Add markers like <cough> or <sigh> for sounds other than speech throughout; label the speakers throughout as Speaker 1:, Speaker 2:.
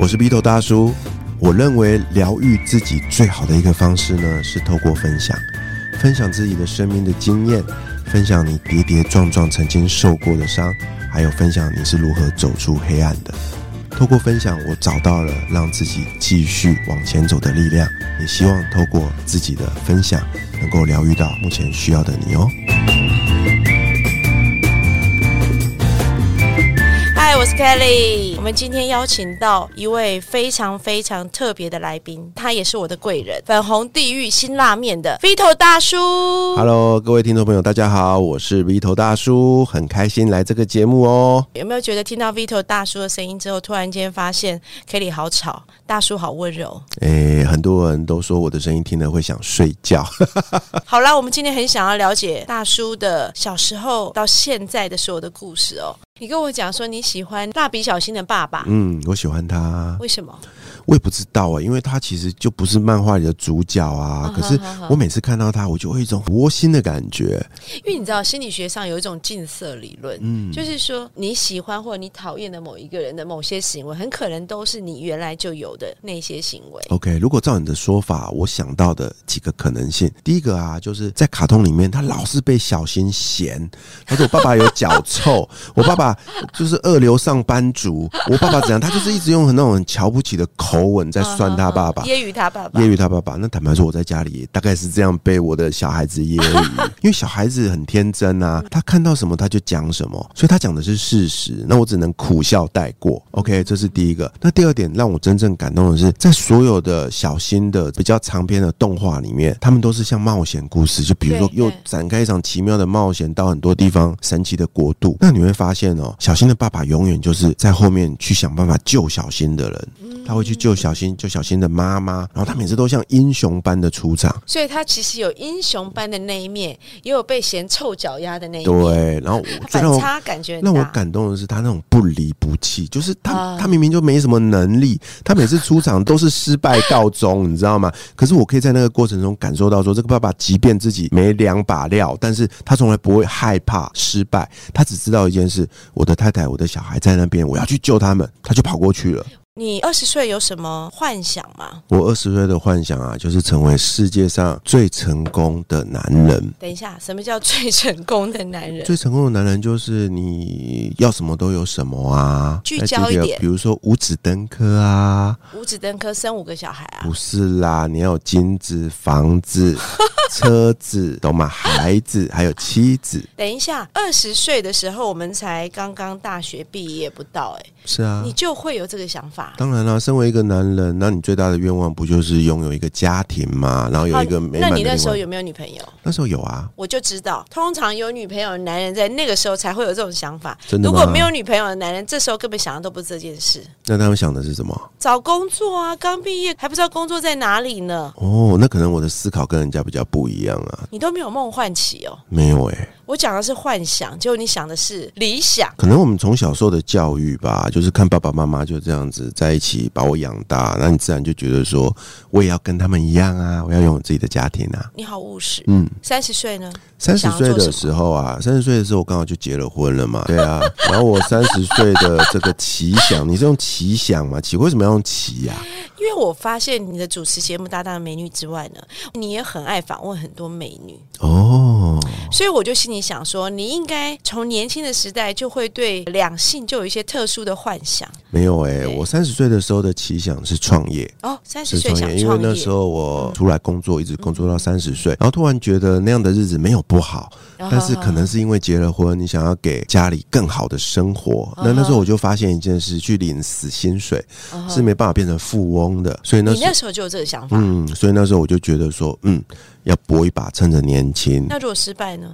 Speaker 1: 我是 B 头大叔。我认为疗愈自己最好的一个方式呢，是透过分享，分享自己的生命的经验，分享你跌跌撞撞曾经受过的伤，还有分享你是如何走出黑暗的。透过分享，我找到了让自己继续往前走的力量，也希望透过自己的分享，能够疗愈到目前需要的你哦。
Speaker 2: 我是 Kelly。我们今天邀请到一位非常非常特别的来宾，他也是我的贵人——粉红地狱辛辣面的 Vito 大叔。
Speaker 1: Hello，各位听众朋友，大家好，我是 Vito 大叔，很开心来这个节目哦。
Speaker 2: 有没有觉得听到 Vito 大叔的声音之后，突然间发现 Kelly 好吵，大叔好温柔？
Speaker 1: 诶，很多人都说我的声音听了会想睡觉。<laughs> <laughs>
Speaker 2: 好啦，我们今天很想要了解大叔的小时候到现在的所有的故事哦。你跟我讲说你喜欢蜡笔小新的爸爸，
Speaker 1: 嗯，我喜欢他。
Speaker 2: 为什么？
Speaker 1: 我也不知道啊、因为他其实就不是漫画里的主角啊。
Speaker 2: 啊
Speaker 1: 可是我每次看到他，我就会一种窝心的感觉。
Speaker 2: 因为你知道心理学上有一种近色理论，
Speaker 1: 嗯，
Speaker 2: 就是说你喜欢或者你讨厌的某一个人的某些行为，很可能都是你原来就有的那些行为。
Speaker 1: OK，如果照你的说法，我想到的几个可能性，第一个啊，就是在卡通里面，他老是被小新嫌，他说我爸爸有脚臭，<laughs> 我爸爸就是二流上班族，我爸爸怎样，他就是一直用很那种很瞧不起的口吻在酸他爸爸。
Speaker 2: 揶揄他爸爸
Speaker 1: 揶。揄他爸爸，那坦白说，我在家里大概是这样被我的小孩子揶揄，<laughs> 因为小孩子很天真啊，他看到什么他就讲什么，所以他讲的是事实，那我只能苦笑带过。OK，这是第一个。那第二点让我真正感动的是，在所有的小新的比较长篇的动画里面，他们都是像冒险故事，就比如说又展开一场奇妙的冒险，到很多地方神奇的国度。那你会发现哦，小新的爸爸永远就是在后面去想办法救小新的人。他会去救小新，救小新的妈妈，然后他每次都像英雄般的出场。
Speaker 2: 所以他其实有英雄般的那一面，也有被嫌臭脚丫的那一面。
Speaker 1: 对，然后我最让我
Speaker 2: 反差感觉
Speaker 1: 让我。感动的是他那种不离不弃，就是他、
Speaker 2: 啊
Speaker 1: 他明明就没什么能力，他每次出场都是失败告终，你知道吗？可是我可以在那个过程中感受到说，这个爸爸即便自己没两把料，但是他从来不会害怕失败，他只知道一件事：我的太太、我的小孩在那边，我要去救他们，他就跑过去了。
Speaker 2: 你二十岁有什么幻想吗？
Speaker 1: 我二十岁的幻想啊，就是成为世界上最成功的男人。
Speaker 2: 等一下，什么叫最成功的男人？
Speaker 1: 最成功的男人就是你要什么都有什么啊，
Speaker 2: 聚焦一点
Speaker 1: 比如说五子登科啊，
Speaker 2: 五子登科生五个小孩啊
Speaker 1: 不？是啦，你要有金子、房子、<laughs> 车子，懂吗？孩子还有妻子，
Speaker 2: 等一下，二十岁的时候我们才刚刚大学毕业不到、哎、
Speaker 1: 是啊
Speaker 2: 你。就会有这个想法。
Speaker 1: 当然啦，身为一个男人，那你最大的愿望不就是拥有一个家庭嘛？然后有一个美
Speaker 2: 那
Speaker 1: 满的那
Speaker 2: 你那时候有没有女朋友？
Speaker 1: 那时候有啊，
Speaker 2: 我就知道，通常有女朋友的男人在那个时候才会有这种想法。
Speaker 1: 真的
Speaker 2: 如果没有女朋友的男人，这时候根本想的都不是这件事。
Speaker 1: 那他们想的是什么？
Speaker 2: 找工作啊，刚毕业还不知道工作在哪里呢，
Speaker 1: 哦，那可能我的思考跟人家比较不一样啊。
Speaker 2: 你都没有梦幻期哦。
Speaker 1: 没有哎、
Speaker 2: 我讲的是幻想，结果你想的是理想。
Speaker 1: 可能我们从小受的教育吧，就是看爸爸妈妈就这样子在一起把我养大，那你自然就觉得说，我也要跟他们一样啊，我要拥有自己的家庭啊。
Speaker 2: 你好务实。
Speaker 1: 嗯，
Speaker 2: 三十岁呢？
Speaker 1: 三十岁的时候啊，三十岁的时候我刚好就结了婚了嘛，对啊。然后我三十岁的这个奇想，你是用奇想吗？奇为什么要用奇呀、
Speaker 2: 因为我发现你的主持节目搭档的美女之外呢，你也很爱访问很多美女，
Speaker 1: 哦，
Speaker 2: 所以我就心里想说，你应该从年轻的时代就会对两性就有一些特殊的幻想
Speaker 1: 没有哎、
Speaker 2: 对
Speaker 1: 我三十岁的时候的奇想是创业。
Speaker 2: 哦。三十岁
Speaker 1: 想创业，因为那时候我出来工作，一直工作到三十岁，然后突然觉得那样的日子没有不好，但是可能是因为结了婚，你想要给家里更好的生活，
Speaker 2: 嗯
Speaker 1: 那那时候我就发现一件事，去领死薪水是没办法变成富翁的，所以那
Speaker 2: 你
Speaker 1: 时
Speaker 2: 那时候就有这个想法。
Speaker 1: 嗯，所以那时候我就觉得说，嗯，要搏一把，趁着年轻，
Speaker 2: 那如果失败呢？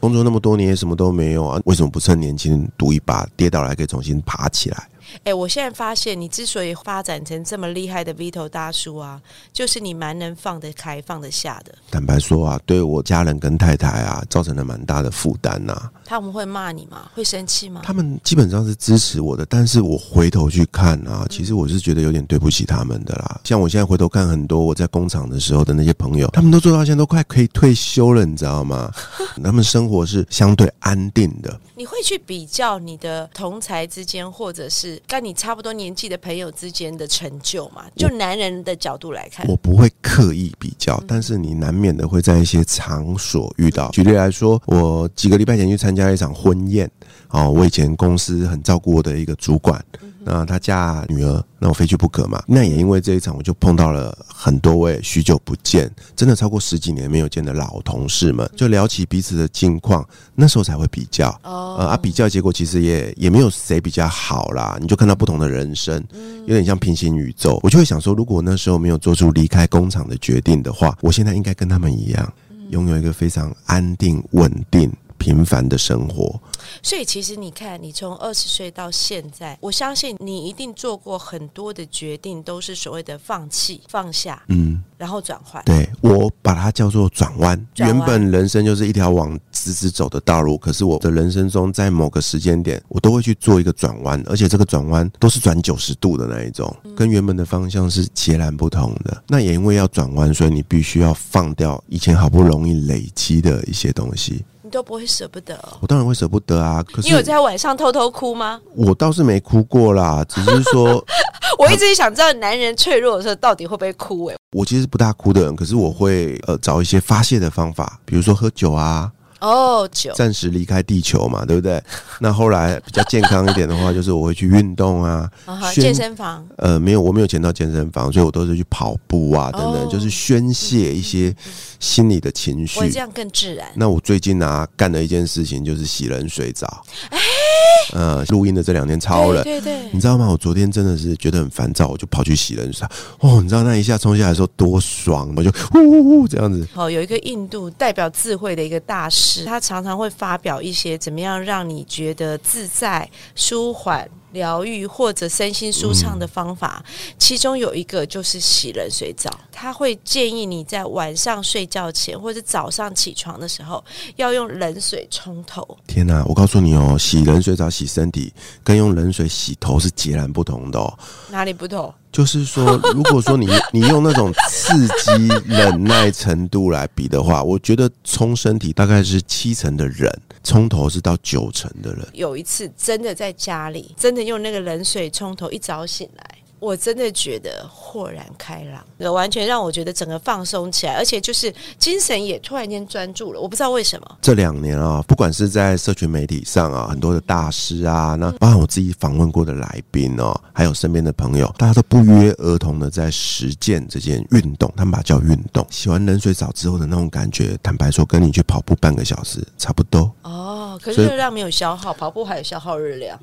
Speaker 1: 工作那么多年什么都没有啊，为什么不趁年轻赌一把，跌倒了还可以重新爬起来？
Speaker 2: 哎，我现在发现你之所以发展成这么厉害的 Vito 大叔啊，就是你蛮能放得开、放得下的。
Speaker 1: 坦白说啊，对我家人跟太太啊，造成了蛮大的负担呐。
Speaker 2: 他们会骂你吗？会生气吗？
Speaker 1: 他们基本上是支持我的，但是我回头去看啊，其实我是觉得有点对不起他们的啦。像我现在回头看很多我在工厂的时候的那些朋友，他们都做到现在都快可以退休了，你知道吗？<laughs> 他们生活是相对安定的。
Speaker 2: 你会去比较你的同才之间，或者是跟你差不多年纪的朋友之间的成就嘛？就男人的角度来看，
Speaker 1: 我不会刻意比较，但是你难免的会在一些场所遇到。举例来说，我几个礼拜前去参加一场婚宴，哦，我以前公司很照顾我的一个主管。那他嫁女儿，那我非去不可嘛。那也因为这一场，我就碰到了很多位许久不见，真的超过十几年没有见的老同事们，就聊起彼此的近况。那时候才会比较，呃啊，比较结果其实也也没有谁比较好啦。你就看到不同的人生，有点像平行宇宙。我就会想说，如果那时候没有做出离开工厂的决定的话，我现在应该跟他们一样，拥有一个非常安定、稳定。平凡的生活，
Speaker 2: 所以其实你看，你从二十岁到现在，我相信你一定做过很多的决定，都是所谓的放弃、放下，嗯，然后转换。
Speaker 1: 对我把它叫做转弯。原本人生就是一条往直直走的道路，可是我的人生中，在某个时间点，我都会去做一个转弯，而且这个转弯都是转九十度的那一种，跟原本的方向是截然不同的。那也因为要转弯，所以你必须要放掉以前好不容易累积的一些东西。
Speaker 2: 你都不会舍不得，
Speaker 1: 我当然会舍不得啊。可是
Speaker 2: 你有在晚上偷偷哭吗？
Speaker 1: 我倒是没哭过啦，<laughs> 只是说，
Speaker 2: 我一直想知道男人脆弱的时候到底会不会哭。哎，
Speaker 1: 我其实不大哭的人，可是我会呃找一些发泄的方法，比如说喝酒啊。
Speaker 2: 哦，酒
Speaker 1: 暂时离开地球嘛，对不对？<laughs> 那后来比较健康一点的话，就是我会去运动啊，
Speaker 2: 健身房。
Speaker 1: 呃，没有，我没有钱到健身房，所以我都是去跑步啊，等等，就是宣泄一些心理的情绪。
Speaker 2: 我这样更自然。
Speaker 1: 那我最近啊，干了一件事情就是洗冷水澡。哎。呃，录音的这两天超冷，
Speaker 2: 对对，
Speaker 1: 你知道吗？我昨天真的是觉得很烦躁，我就跑去洗冷水。哦，你知道那一下冲下来的时候多爽，我就呼呼呼这样子。
Speaker 2: 好，有一个印度代表智慧的一个大师，他常常会发表一些怎么样让你觉得自在、舒缓。疗愈或者身心舒畅的方法，其中有一个就是洗冷水澡。他会建议你在晚上睡觉前或者早上起床的时候，要用冷水冲头。
Speaker 1: 天哪！我告诉你哦，洗冷水澡洗身体跟用冷水洗头是截然不同的哦。
Speaker 2: 哪里不同？
Speaker 1: 就是说，<laughs> 如果说你你用那种刺激忍耐程度来比的话，我觉得冲身体大概是七成的人，冲头是到九成的人。
Speaker 2: 有一次真的在家里，真的用那个冷水冲头，一早醒来。我真的觉得豁然开朗，完全让我觉得整个放松起来，而且就是精神也突然间专注了。我不知道为什么。
Speaker 1: 这两年啊，不管是在社群媒体上啊，很多的大师啊，那包括我自己访问过的来宾哦，还有身边的朋友，大家都不约而同的在实践这件运动，他们把它叫运动。洗完冷水澡之后的那种感觉，坦白说，跟你去跑步半个小时差不多。
Speaker 2: 哦，可是热量没有消耗，跑步还有消耗热量。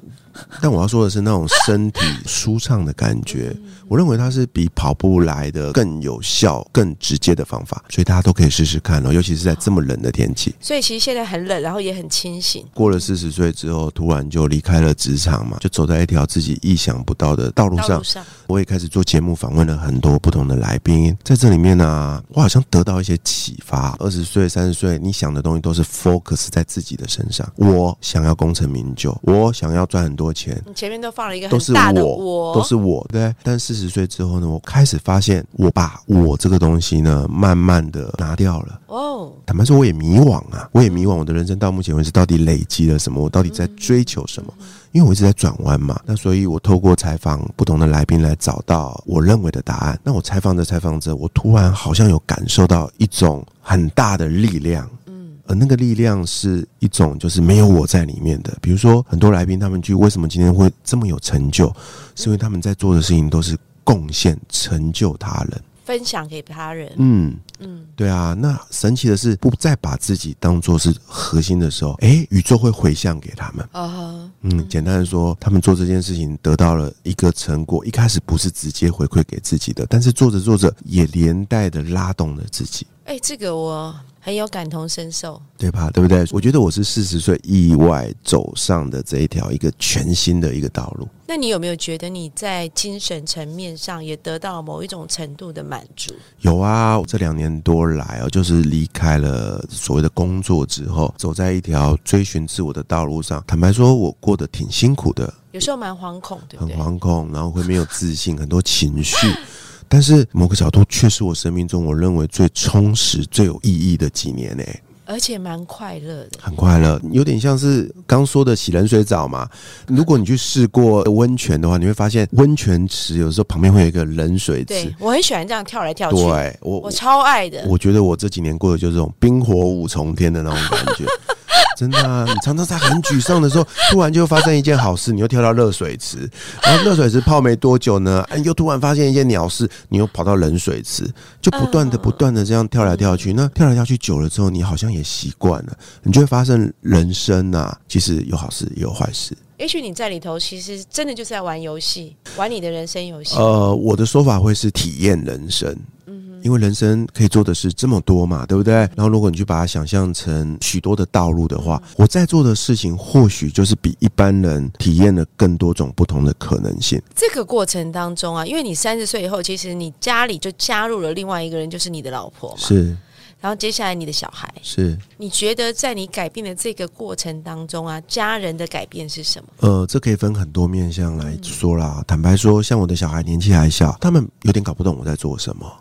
Speaker 1: 但我要说的是，那种身体舒畅的感觉，我认为它是比跑步来的更有效、更直接的方法，所以大家都可以试试看哦。尤其是在这么冷的天气。
Speaker 2: 所以其实现在很冷，然后也很清醒。
Speaker 1: 过了四十岁之后，突然就离开了职场嘛，就走在一条自己意想不到的道路上。我也开始做节目，访问了很多不同的来宾，在这里面呢，我好像得到一些启发。二十岁、三十岁，你想的东西都是 focus 在自己的身上。我想要功成名就，我想要赚很多。钱，
Speaker 2: 你前面都放了一个很大的
Speaker 1: 我，都是我，对。但四十岁之后呢，我开始发现，我把我这个东西呢，慢慢的拿掉了。哦，坦白说，我也迷惘啊，我也迷惘，我的人生到目前为止到底累积了什么？我到底在追求什么？因为我一直在转弯嘛，那所以我透过采访不同的来宾来找到我认为的答案。那我采访着采访着，我突然好像有感受到一种很大的力量。而那个力量是一种，就是没有我在里面的。比如说，很多来宾他们去为什么今天会这么有成就，是因为他们在做的事情都是贡献、成就他人，
Speaker 2: 分享给他人。
Speaker 1: 嗯嗯，对啊。那神奇的是，不再把自己当做是核心的时候，哎，宇宙会回向给他们。啊，嗯，简单的说，他们做这件事情得到了一个成果，一开始不是直接回馈给自己的，但是做着做着也连带的拉动了自己。
Speaker 2: 哎，这个我很有感同身受。
Speaker 1: 对吧？对不对？我觉得我是四十岁意外走上的这一条一个全新的一个道路。
Speaker 2: 那你有没有觉得你在精神层面上也得到了某一种程度的满足？
Speaker 1: 有啊，这两年多来哦，就是离开了所谓的工作之后，走在一条追寻自我的道路上。坦白说，我过得挺辛苦的，
Speaker 2: 有时候蛮惶恐，对不
Speaker 1: 很？惶恐，然后会没有自信，很多情绪。<laughs> 但是某个角度，却是我生命中我认为最充实、最有意义的几年呢、
Speaker 2: 而且蛮快乐的。
Speaker 1: 很快乐，有点像是刚说的洗冷水澡嘛。如果你去试过温泉的话，你会发现温泉池有时候旁边会有一个冷水池
Speaker 2: 对。我很喜欢这样跳来跳去，
Speaker 1: 对我，
Speaker 2: 我超爱的。
Speaker 1: 我觉得我这几年过的就是这种冰火五重天的那种感觉。真的啊，你常常在很沮丧的时候，突然就发生一件好事，你又跳到热水池，然后热水池泡没多久呢，哎，又突然发现一件鸟事，你又跑到冷水池，就不断的、
Speaker 2: 嗯
Speaker 1: 不断的这样跳来跳去。那跳来跳去久了之后，你好像也习惯了，你就会发生人生啊，其实有好事也有坏事。
Speaker 2: 也许你在里头，其实真的就是在玩游戏，玩你的人生游戏。
Speaker 1: 呃，我的说法会是体验人生。因为人生可以做的事这么多嘛，对不对？然后如果你去把它想象成许多的道路的话，我在做的事情或许就是比一般人体验了更多种不同的可能性。
Speaker 2: 这个过程当中啊，因为你三十岁以后，其实你家里就加入了另外一个人，就是你的老婆嘛。
Speaker 1: 是
Speaker 2: 然后接下来你的小孩，
Speaker 1: 是，
Speaker 2: 你觉得在你改变的这个过程当中啊，家人的改变是什么？
Speaker 1: 呃，这可以分很多面向来说啦。坦白说，像我的小孩年纪还小，他们有点搞不懂我在做什么。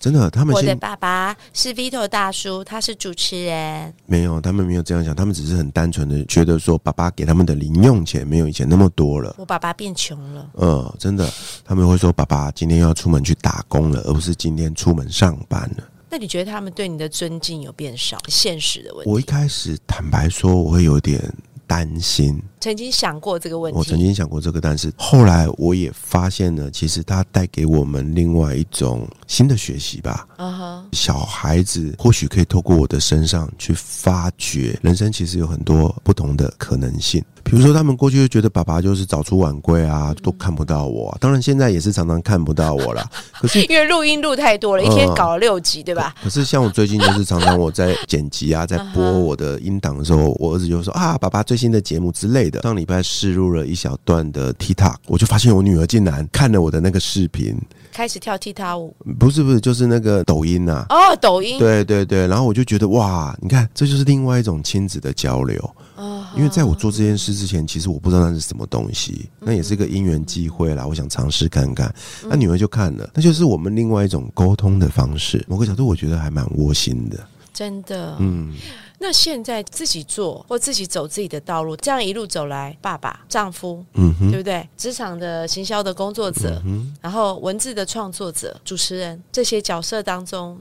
Speaker 1: 真的，他们
Speaker 2: 我的爸爸是 Vito 大叔，他是主持人。
Speaker 1: 没有，他们没有这样想，他们只是很单纯的觉得说，爸爸给他们的零用钱没有以前那么多了。
Speaker 2: 我爸爸变穷了，
Speaker 1: 嗯，真的，他们会说爸爸今天要出门去打工了，而不是今天出门上班了。
Speaker 2: 那你觉得他们对你的尊敬有变少？现实的问题，
Speaker 1: 我一开始坦白说，我会有点担心，
Speaker 2: 曾经想过这个问题。
Speaker 1: 我曾经想过这个，但是后来我也发现了，其实它带给我们另外一种新的学习吧。
Speaker 2: 嗯哼，
Speaker 1: 小孩子或许可以透过我的身上去发掘人生，其实有很多不同的可能性。比如说，他们过去就觉得爸爸就是早出晚归啊，都看不到我啊、当然，现在也是常常看不到我啦。<laughs> 可是
Speaker 2: 因为录音录太多了，一
Speaker 1: 嗯
Speaker 2: 天搞了六集，对吧？
Speaker 1: 可是像我最近就是常常我在剪辑啊，在播我的音档的时候，我儿子就说啊，爸爸最新的节目之类的。上礼拜试录了一小段的 TikTok，我就发现我女儿竟然看了我的那个视频，
Speaker 2: 开始跳踢踏舞
Speaker 1: 不是不是，就是那个抖音呐、
Speaker 2: 哦，抖音
Speaker 1: 对对对，然后我就觉得哇，你看，这就是另外一种亲子的交流。
Speaker 2: 哦
Speaker 1: 因为在我做这件事之前，其实我不知道那是什么东西，那也是一个因缘际会啦。我想尝试看看，那女儿就看了，那就是我们另外一种沟通的方式。某个角度，我觉得还蛮窝心的。
Speaker 2: 真的，
Speaker 1: 嗯，
Speaker 2: 那现在自己做或自己走自己的道路，这样一路走来，爸爸、丈夫，
Speaker 1: 嗯哼，
Speaker 2: 对不对？职场的行销的工作者，
Speaker 1: 嗯
Speaker 2: 然后文字的创作者、主持人这些角色当中，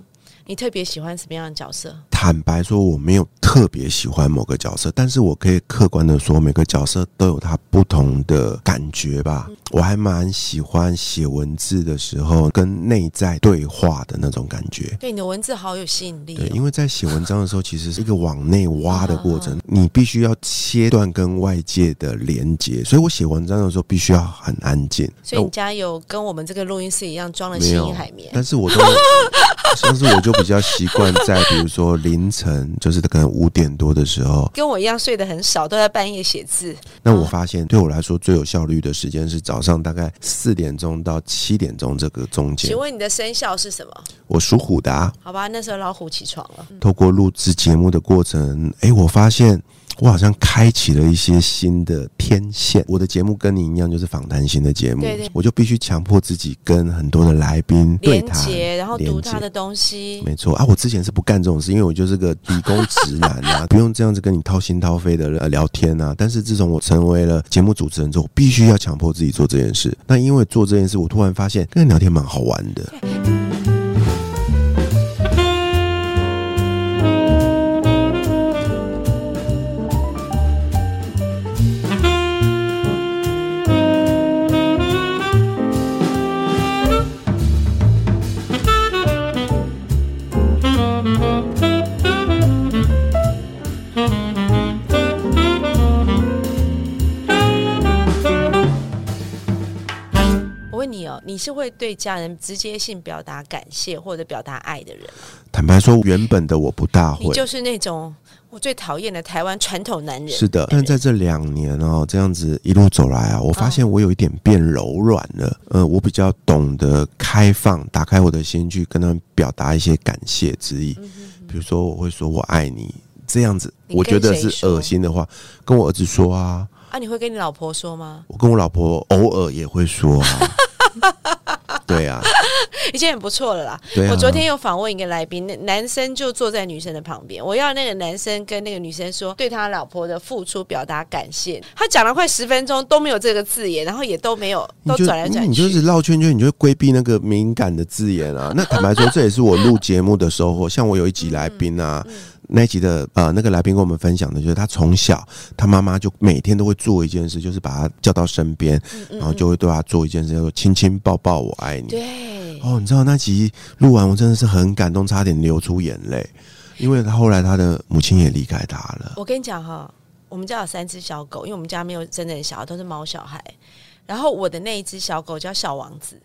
Speaker 2: 你特别喜欢什么样的角色？
Speaker 1: 坦白说，我没有特别喜欢某个角色，但是我可以客观的说，每个角色都有它不同的感觉吧。我还蛮喜欢写文字的时候跟内在对话的那种感觉。
Speaker 2: 对你的文字好有吸引力、
Speaker 1: 对，
Speaker 2: 哦。
Speaker 1: 因为在写文章的时候，其实是一个往内挖的过程，你必须要切断跟外界的连接，所以我写文章的时候必须要很安静。
Speaker 2: 所以你家有跟我们这个录音室一样装了吸音海绵？
Speaker 1: 但是我都，<laughs> 但是我就比较习惯在比如说凌晨，就是可能五点多的时候，
Speaker 2: 跟我一样睡得很少，都在半夜写字。
Speaker 1: 那我发现对我来说最有效率的时间是早上大概四点钟到七点钟这个中间
Speaker 2: 请。问你的生肖是什么？
Speaker 1: 我属虎的、啊，
Speaker 2: 好吧，那时候老虎起床了。
Speaker 1: 透过录制节目的过程，诶，我发现我好像开启了一些新的天线。我的节目跟你一样，就是访谈型的节目，
Speaker 2: 对对
Speaker 1: 我就必须强迫自己跟很多的来宾对
Speaker 2: 连
Speaker 1: 谈，
Speaker 2: 接，然后读他的东西。
Speaker 1: 没错啊，我之前是不干这种事，因为我就是个理工直男啊，<laughs> 不用这样子跟你掏心掏肺的呃聊天啊。但是自从我成为了节目主持人之后，我必须要强迫自己做这件事。那因为做这件事，我突然发现跟人聊天蛮好玩的。
Speaker 2: 是会对家人直接性表达感谢或者表达爱的人吗？
Speaker 1: 坦白说，原本的我不大会，
Speaker 2: 你就是那种我最讨厌的台湾传统男人。
Speaker 1: 是的，但在这两年哦，这样子一路走来啊，我发现我有一点变柔软了。呃，我比较懂得开放，打开我的心去跟他们表达一些感谢之意。比如说，我会说我爱你，这样子，我觉得是恶心的话，跟我儿子说啊，
Speaker 2: 啊，你会跟你老婆说吗？
Speaker 1: 我跟我老婆偶尔也会说啊。<laughs> 对啊，
Speaker 2: 已经很不错了啦。
Speaker 1: 对啊。
Speaker 2: 我昨天有访问一个来宾，那男生就坐在女生的旁边，我要那个男生跟那个女生说对他老婆的付出表达感谢。他讲了快十分钟都没有这个字眼，然后也都没有都转来转去。
Speaker 1: 你就是绕圈圈，你就会规避那个敏感的字眼啊。那坦白说，这也是我录节目的收获。像我有一集来宾啊，
Speaker 2: 嗯
Speaker 1: 那一集的呃那个来宾跟我们分享的，就是他从小他妈妈就每天都会做一件事，就是把他叫到身边，
Speaker 2: 嗯
Speaker 1: 然后就会对他做一件事，叫做亲亲抱抱我爱你。
Speaker 2: 对，
Speaker 1: 哦，你知道那集录完，我真的是很感动，差点流出眼泪，因为他后来他的母亲也离开他了。
Speaker 2: 我跟你讲哈，我们家有三只小狗，因为我们家没有真正的小孩，都是猫小孩。然后我的那一只小狗叫小王子，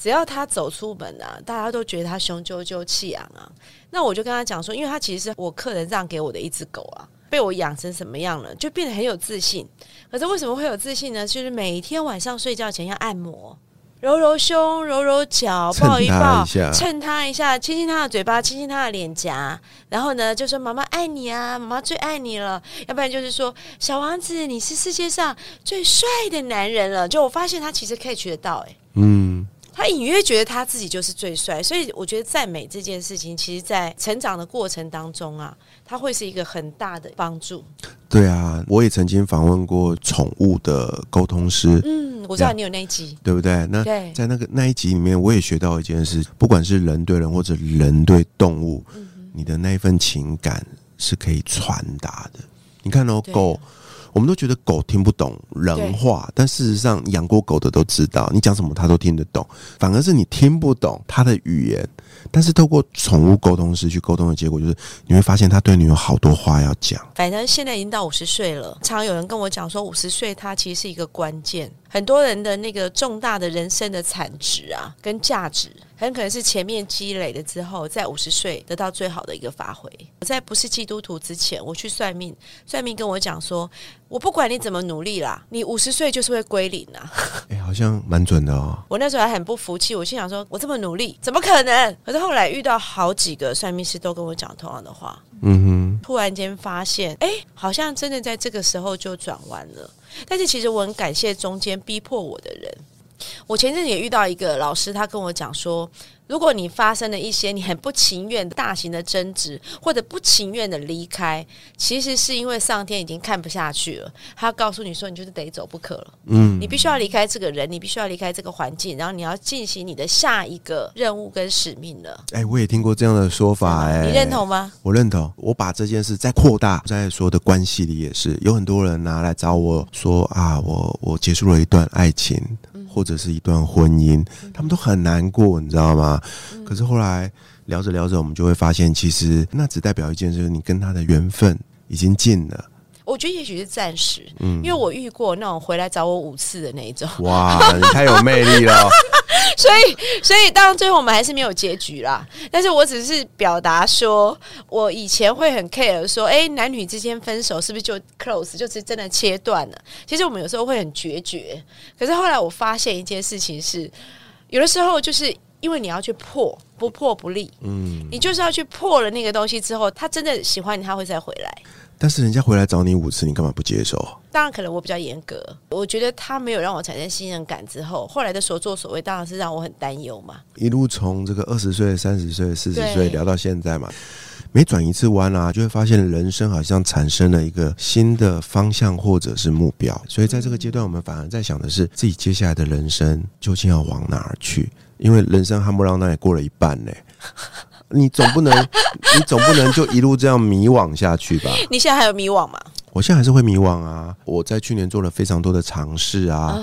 Speaker 2: 只要他走出门啊，大家都觉得他雄赳赳气昂昂。那我就跟他讲说，因为他其实是我客人让给我的一只狗啊，被我养成什么样了，就变得很有自信。可是为什么会有自信呢？就是每天晚上睡觉前要按摩。揉揉胸，揉揉脚，<laughs> 抱一抱，蹭他一下，亲亲他的嘴巴，亲亲他的脸颊，然后呢，就说妈妈爱你啊，妈妈最爱你了。要不然就是说小王子，你是世界上最帅的男人了。就我发现他其实可以取得到、欸，
Speaker 1: 嗯，
Speaker 2: 他隐约觉得他自己就是最帅，所以我觉得赞美这件事情，其实在成长的过程当中啊，它会是一个很大的帮助。
Speaker 1: 对啊，我也曾经访问过宠物的沟通师，
Speaker 2: 嗯，我知道你有那一集，
Speaker 1: 对不对？那
Speaker 2: 对，
Speaker 1: 在那个那一集里面，我也学到一件事：不管是人对人或者人对动物，
Speaker 2: 嗯
Speaker 1: 你的那一份情感是可以传达的。你看哦，
Speaker 2: 对
Speaker 1: 狗，我们都觉得狗听不懂人话，但事实上养过狗的都知道，你讲什么它都听得懂。反而是你听不懂它的语言，但是透过宠物沟通师去沟通的结果，就是你会发现它对你有好多话要讲。
Speaker 2: 反正现在已经到五十岁了，常有人跟我讲说，五十岁它其实是一个关键。很多人的那个重大的人生的产值啊，跟价值，很可能是前面积累了之后，在五十岁得到最好的一个发挥。我在不是基督徒之前，我去算命，算命跟我讲说，我不管你怎么努力啦，你五十岁就是会归零啊。<laughs>
Speaker 1: 哎、好像蛮准的哦。<laughs>
Speaker 2: 我那时候还很不服气，我心想说，我这么努力，怎么可能？可是后来遇到好几个算命师都跟我讲同样的话，
Speaker 1: 嗯哼
Speaker 2: 突然间发现，哎，好像真的在这个时候就转弯了。但是其实我很感谢中间逼迫我的人。我前阵子也遇到一个老师，他跟我讲说，如果你发生了一些你很不情愿的大型的争执，或者不情愿的离开，其实是因为上天已经看不下去了，他要告诉你说，你就是得走不可了。
Speaker 1: 嗯
Speaker 2: 你必须要离开这个人，你必须要离开这个环境，然后你要进行你的下一个任务跟使命了。
Speaker 1: 哎、我也听过这样的说法、哎，
Speaker 2: 你认同吗？
Speaker 1: 我认同，我把这件事再扩大，在所有的关系里也是，有很多人拿来找我说啊，我我结束了一段爱情，或者是一段婚姻，他们都很难过，你知道吗？可是后来聊着聊着，我们就会发现，其实那只代表一件事，你跟他的缘分已经尽了。
Speaker 2: 我觉得也许是暂时，
Speaker 1: 嗯
Speaker 2: 因为我遇过那种回来找我五次的那一种，
Speaker 1: 哇，你太有魅力了！<laughs>
Speaker 2: 所以所以当然最后我们还是没有结局啦。但是我只是表达说，我以前会很 care 说，哎，男女之间分手是不是就 close，就是真的切断了？其实我们有时候会很决绝，可是后来我发现一件事情是，有的时候就是因为你要去破，不破不立。
Speaker 1: 嗯，
Speaker 2: 你就是要去破了那个东西之后，他真的喜欢你，他会再回来。
Speaker 1: 但是人家回来找你五次，你干嘛不接受？
Speaker 2: 当然，可能我比较严格，我觉得他没有让我产生信任感之后，后来的所作所为当然是让我很担忧嘛。
Speaker 1: 一路从这个二十岁、三十岁、四十岁聊到现在嘛，每转一次弯啊，就会发现人生好像产生了一个新的方向或者是目标。所以在这个阶段，我们反而在想的是自己接下来的人生究竟要往哪儿去？因为人生哈不浪那也过了一半呢，<laughs> 你总不能 <laughs> 你总不能就一路这样迷惘下去吧？
Speaker 2: 你现在还有迷惘吗？
Speaker 1: 我现在还是会迷惘啊！我在去年做了非常多的尝试啊，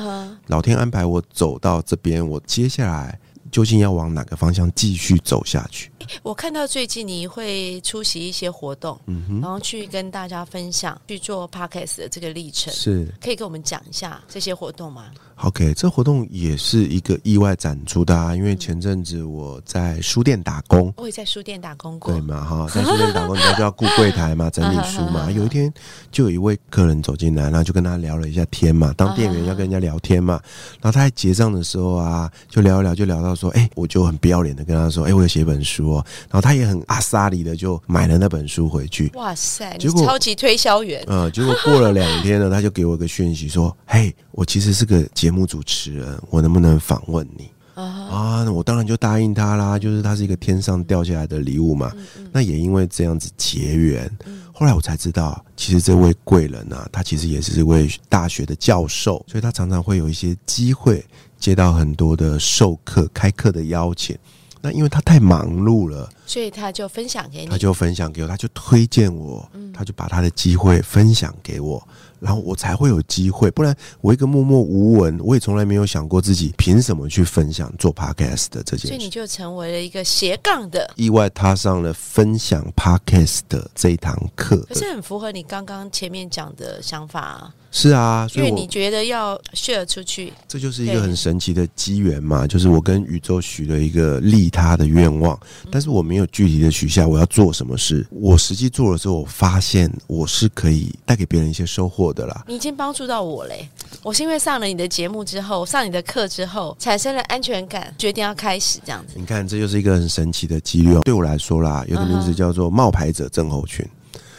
Speaker 1: 老天安排我走到这边，我接下来究竟要往哪个方向继续走下去？
Speaker 2: 我看到最近你会出席一些活动，
Speaker 1: 嗯哼，
Speaker 2: 然后去跟大家分享去做 podcast 的这个历程，
Speaker 1: 是
Speaker 2: 可以跟我们讲一下这些活动吗
Speaker 1: ？OK，这活动也是一个意外展出的啊，因为前阵子我在书店打工，
Speaker 2: 我也在书店打工过
Speaker 1: 对，嘛哈，在书店打工，你知道就要顾柜台嘛，整理 <laughs> 书嘛。有一天就有一位客人走进来，然后就跟他聊了一下天嘛，当店员要跟人家聊天嘛。然后他在结账的时候啊，就聊一聊，就聊到说，哎、我就很不要脸的跟他说，哎、我有写一本书哦。然后他也很阿萨里的就买了那本书回去。
Speaker 2: 哇塞，
Speaker 1: 结果
Speaker 2: 超级推销员，
Speaker 1: 嗯，结果过了两天呢，他就给我一个讯息说：“嘿，我其实是个节目主持人，我能不能访问你？”
Speaker 2: 啊
Speaker 1: 啊，那我当然就答应他啦，就是他是一个天上掉下来的礼物嘛。那也因为这样子结缘，后来我才知道，其实这位贵人啊，他其实也是一位大学的教授，所以他常常会有一些机会接到很多的授课、开课的邀请。那因为他太忙碌了，
Speaker 2: 所以他就分享给你
Speaker 1: 他。就分享给我，他就推荐我，他就把他的机会分享给我，然后我才会有机会。不然我一个默默无闻，我也从来没有想过自己凭什么去分享做 podcast 的这件事
Speaker 2: 所以你。就成为了一个斜杠的，
Speaker 1: 意外踏上了分享 podcast 的这一堂课。
Speaker 2: 可是很符合你刚刚前面讲的想法啊，
Speaker 1: 是啊，所以
Speaker 2: 你觉得要 share 出去，
Speaker 1: 这就是一个很神奇的机缘嘛，就是我跟宇宙许了一个利他的愿望，但是我没有具体的许下我要做什么事。我实际做了之后，我发现我是可以带给别人一些收获的啦。
Speaker 2: 你已经帮助到我嘞。我是因为上了你的节目之后，上你的课之后，产生了安全感，决定要开始这样子。
Speaker 1: 你看，这就是一个很神奇的几率哦。对我来说啦，有个名字叫做冒牌者症候群。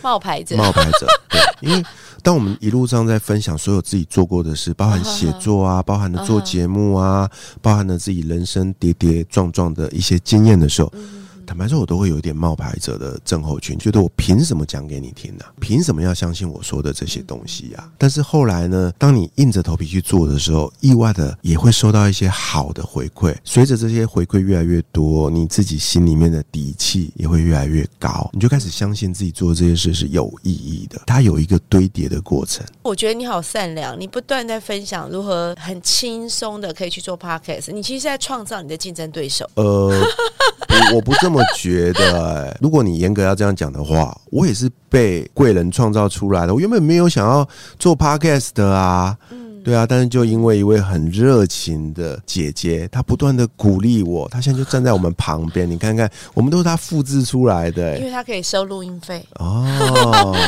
Speaker 2: 冒牌者，
Speaker 1: 冒牌者，<laughs> 对，因为当我们一路上在分享所有自己做过的事，包含写作啊，包含的做节目啊，包含了自己人生跌跌撞撞的一些经验的时候。坦白说，我都会有一点冒牌者的症候群，觉得我凭什么讲给你听呢、凭什么要相信我说的这些东西呀、但是后来呢，当你硬着头皮去做的时候，意外的也会收到一些好的回馈。随着这些回馈越来越多，你自己心里面的底气也会越来越高，你就开始相信自己做这些事是有意义的。它有一个堆叠的过程。
Speaker 2: 我觉得你好善良，你不断在分享如何很轻松的可以去做 podcast，你其实是在创造你的竞争对手。
Speaker 1: 呃，我我不这么觉得、欸。如果你严格要这样讲的话，我也是被贵人创造出来的。我原本没有想要做 podcast 的啊，对啊，但是就因为一位很热情的姐姐，她不断的鼓励我，她现在就站在我们旁边，你看看，我们都是她复制出来的、欸。
Speaker 2: 因为她可以收录音费，
Speaker 1: 哦。<laughs>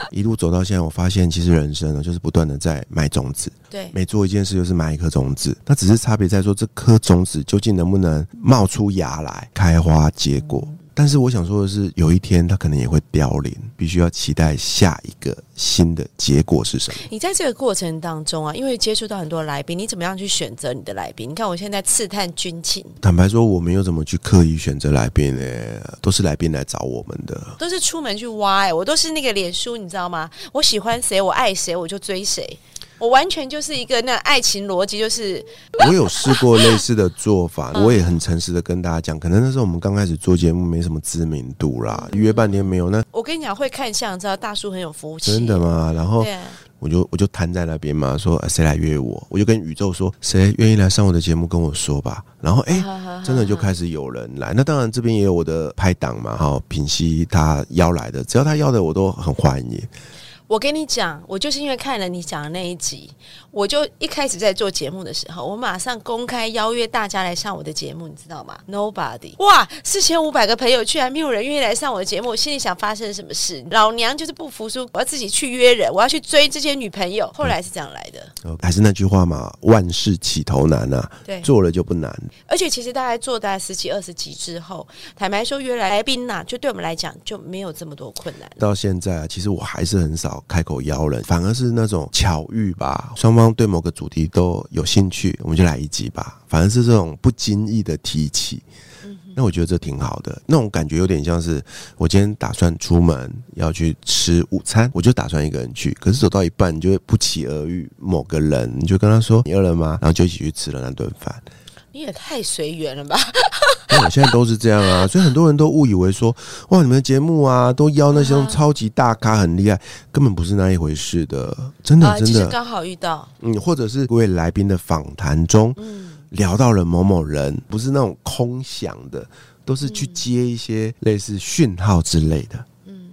Speaker 1: <laughs> 一路走到现在，我发现其实人生呢，就是不断的在埋种子。
Speaker 2: 对，
Speaker 1: 每做一件事就是埋一颗种子，那只是差别在说这颗种子究竟能不能冒出芽来、开花结果。但是我想说的是，有一天它可能也会凋零，必须要期待下一个新的结果是什么。
Speaker 2: 你在这个过程当中啊，因为接触到很多来宾，你怎么样去选择你的来宾？你看我现在刺探军情，
Speaker 1: 坦白说，我没有怎么去刻意选择来宾诶、都是来宾来找我们的。
Speaker 2: 都是出门去挖、哎，我都是那个脸书，你知道吗？我喜欢谁，我爱谁，我就追谁。我完全就是一个那爱情逻辑，就是
Speaker 1: 我有试过类似的做法，<laughs> 我也很诚实的跟大家讲，可能那时候我们刚开始做节目没什么知名度啦，约半天没有，那
Speaker 2: 我跟你讲，会看相，知道大叔很有福气，
Speaker 1: 真的吗？然后我就我就瘫在那边嘛，说呃谁来约我，我就跟宇宙说谁愿意来上我的节目跟我说吧。然后哎、真的就开始有人来。那当然这边也有我的拍档嘛，哈，品熙他邀来的，只要他邀的我都很欢迎。
Speaker 2: 我跟你讲，我就是因为看了你讲的那一集，我就一开始在做节目的时候，我马上公开邀约大家来上我的节目，你知道吗？Nobody，哇，四千五百个朋友，居然没有人愿意来上我的节目，我心里想发生什么事？老娘就是不服输，我要自己去约人，我要去追这些女朋友。后来是这样来的，
Speaker 1: 呃还是那句话嘛，万事起头难啊，
Speaker 2: 对。
Speaker 1: 做了就不难。
Speaker 2: 而且其实大概做大概十几二十集之后，坦白说，约来宾呐、就对我们来讲就没有这么多困难。
Speaker 1: 到现在啊，其实我还是很少开口邀人，反而是那种巧遇吧，双方对某个主题都有兴趣，我们就来一集吧。反而是这种不经意的提起，那我觉得这挺好的。那种感觉有点像是我今天打算出门要去吃午餐，我就打算一个人去，可是走到一半，你就会不期而遇某个人，你就跟他说你饿了吗？然后就一起去吃了那顿饭。
Speaker 2: 你也太随缘了吧？
Speaker 1: 那 <laughs> 我现在都是这样啊，所以很多人都误以为说，哇，你们的节目啊，都邀那些超级大咖很厉害，根本不是那一回事的，真的
Speaker 2: 啊，
Speaker 1: 真的，
Speaker 2: 刚好遇到，
Speaker 1: 嗯，或者是各位来宾的访谈中
Speaker 2: 嗯，
Speaker 1: 聊到了某某人，不是那种空想的，都是去接一些类似讯号之类的。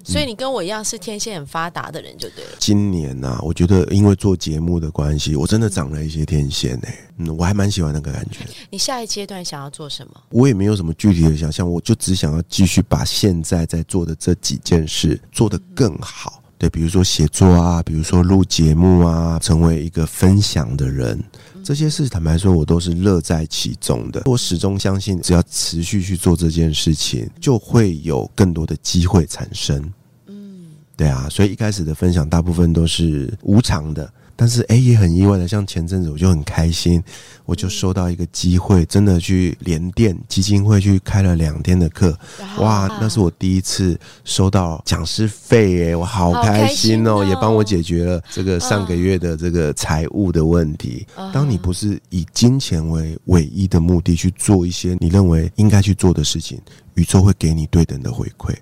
Speaker 2: 嗯，所以你跟我一样是天线很发达的人，就对了。
Speaker 1: 今年呐、我觉得因为做节目的关系，我真的长了一些天线诶、嗯，我还蛮喜欢那个感觉。
Speaker 2: 你下一阶段想要做什么？
Speaker 1: 我也没有什么具体的想象，我就只想要继续把现在在做的这几件事做得更好。对，比如说写作啊，比如说录节目啊，成为一个分享的人，这些事坦白说，我都是乐在其中的。我始终相信，只要持续去做这件事情，就会有更多的机会产生。
Speaker 2: 嗯，
Speaker 1: 对啊，所以一开始的分享大部分都是无偿的，但是诶也很意外的，像前阵子我就很开心，我就收到一个机会，真的去联电基金会去开了两天的课，哇，那是我第一次收到讲师费耶，我好开心哦，也帮我解决了这个上个月的这个财务的问题。
Speaker 2: 嗯。
Speaker 1: 当你不是以金钱为唯一的目的去做一些你认为应该去做的事情，宇宙会给你对等的回馈。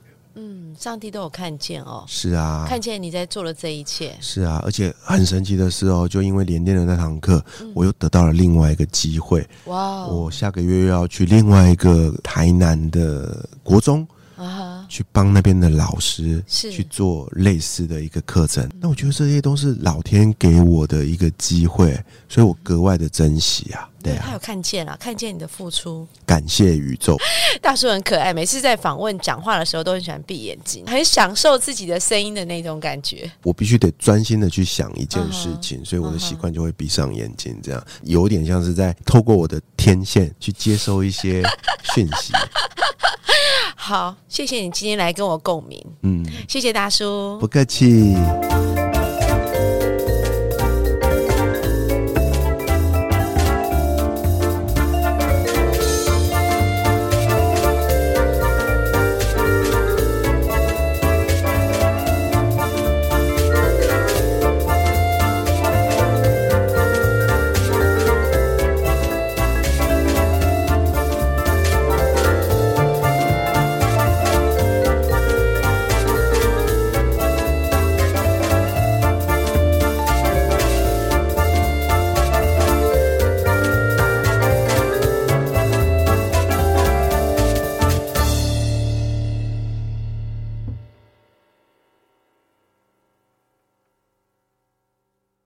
Speaker 2: 嗯，上帝都有看见哦，
Speaker 1: 是啊，
Speaker 2: 看见你在做了这一切。
Speaker 1: 是啊，而且很神奇的是哦，就因为连电的那堂课，
Speaker 2: 嗯
Speaker 1: 我又得到了另外一个机会。
Speaker 2: 哇哦，
Speaker 1: 我下个月又要去另外一个台南的国中，
Speaker 2: 啊，
Speaker 1: 去帮那边的老师
Speaker 2: 是
Speaker 1: 去做类似的一个课程。那我觉得这些都是老天给我的一个机会，所以我格外的珍惜啊。对啊
Speaker 2: 他有，看见了，看见你的付出。
Speaker 1: 感谢宇宙。<laughs>
Speaker 2: 大叔很可爱，每次在访问讲话的时候都很喜欢闭眼睛，很享受自己的声音的那种感觉。
Speaker 1: 我必须得专心的去想一件
Speaker 2: 嗯
Speaker 1: 事情，所以我的习惯就会闭上眼睛，这样有点像是在透过我的天线去接收一些 <laughs> 讯息。
Speaker 2: 好，谢谢你今天来跟我共鸣，
Speaker 1: 嗯，
Speaker 2: 谢谢大叔
Speaker 1: 不。客气。